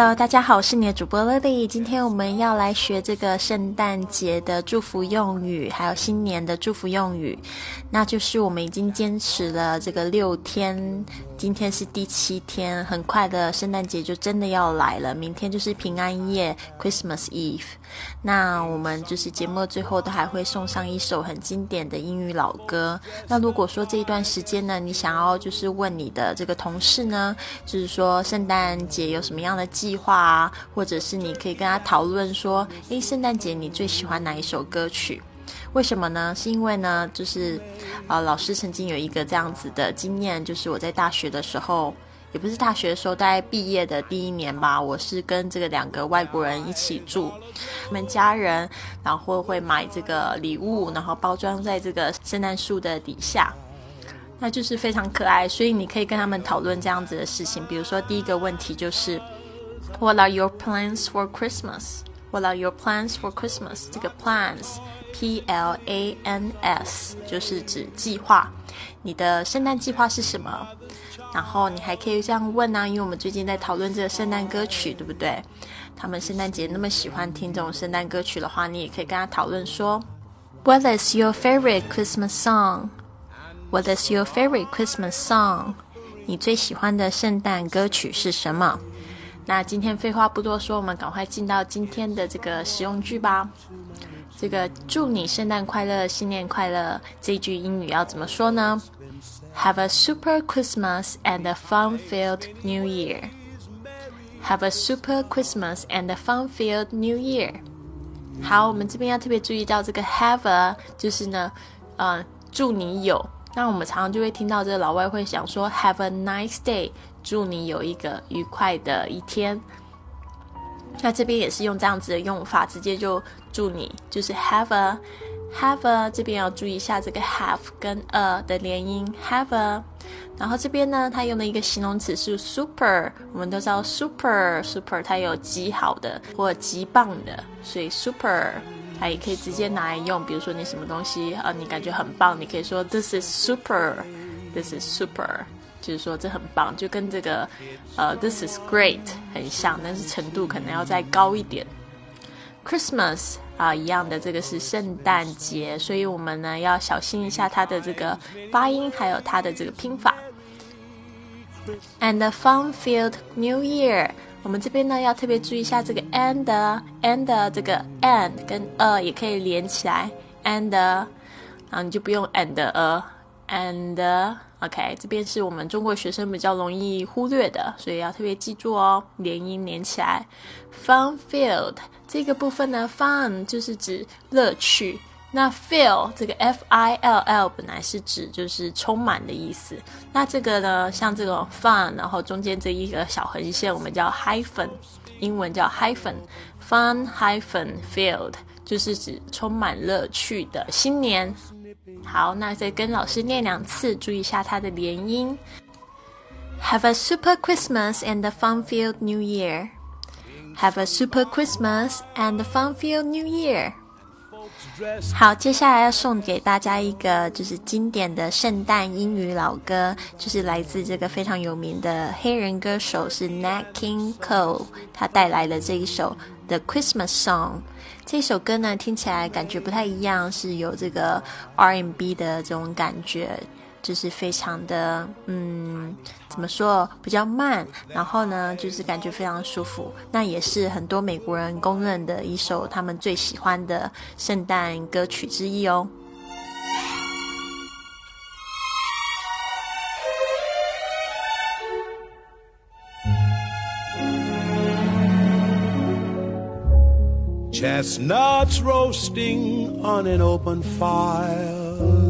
Hello，大家好，我是你的主播 Lily。今天我们要来学这个圣诞节的祝福用语，还有新年的祝福用语。那就是我们已经坚持了这个六天，今天是第七天，很快的圣诞节就真的要来了。明天就是平安夜 （Christmas Eve）。那我们就是节目最后都还会送上一首很经典的英语老歌。那如果说这一段时间呢，你想要就是问你的这个同事呢，就是说圣诞节有什么样的计划啊，或者是你可以跟他讨论说，诶，圣诞节你最喜欢哪一首歌曲？为什么呢？是因为呢，就是呃，老师曾经有一个这样子的经验，就是我在大学的时候，也不是大学的时候，大概毕业的第一年吧，我是跟这个两个外国人一起住，他们家人然后会买这个礼物，然后包装在这个圣诞树的底下。那就是非常可爱，所以你可以跟他们讨论这样子的事情。比如说，第一个问题就是，What are your plans for Christmas? What are your plans for Christmas? 这个 plans，P L A N S，就是指计划。你的圣诞计划是什么？然后你还可以这样问呢，因为我们最近在讨论这个圣诞歌曲，对不对？他们圣诞节那么喜欢听这种圣诞歌曲的话，你也可以跟他讨论说，What is your favorite Christmas song? What is your favorite Christmas song? 你最喜欢的圣诞歌曲是什么？那今天废话不多说，我们赶快进到今天的这个实用句吧。这个祝你圣诞快乐，新年快乐，这句英语要怎么说呢？Have a super Christmas and a fun-filled New Year. Have a super Christmas and a fun-filled New Year. 好，我们这边要特别注意到这个 have a，就是呢，呃，祝你有。那我们常常就会听到这个老外会想说 Have a nice day，祝你有一个愉快的一天。那这边也是用这样子的用法，直接就祝你就是 Have a Have a，这边要注意一下这个 Have 跟 a 的连音 Have a。然后这边呢，它用的一个形容词是 Super，我们都知道 Super Super 它有极好的或极棒的，所以 Super。它也可以直接拿来用，比如说你什么东西啊，你感觉很棒，你可以说 This is super，This is super，就是说这很棒，就跟这个呃 This is great 很像，但是程度可能要再高一点。Christmas 啊，一样的，这个是圣诞节，所以我们呢要小心一下它的这个发音，还有它的这个拼法。And the fun-filled New Year。我们这边呢要特别注意一下这个 and and 这个 and 跟 a 也可以连起来 and，然后你就不用 and a and OK，这边是我们中国学生比较容易忽略的，所以要特别记住哦，连音连起来。Fun field 这个部分呢，fun 就是指乐趣。那 fill 这个 f i l l 本来是指就是充满的意思，那这个呢，像这种 fun，然后中间这一个小横线，我们叫 hyphen，英文叫 hyphen，fun hyphen filled，就是指充满乐趣的新年。好，那再跟老师念两次，注意一下它的连音。Have a super Christmas and a fun-filled New Year. Have a super Christmas and a fun-filled New Year. 好，接下来要送给大家一个就是经典的圣诞英语老歌，就是来自这个非常有名的黑人歌手是 Nat King Cole，他带来的这一首 The Christmas Song。这首歌呢听起来感觉不太一样，是有这个 R&B 的这种感觉。就是非常的，嗯，怎么说，比较慢，然后呢，就是感觉非常舒服。那也是很多美国人公认的一首他们最喜欢的圣诞歌曲之一哦。Chestnuts roasting on an open fire.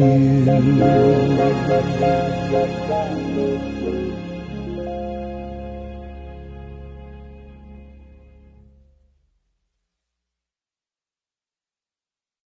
you.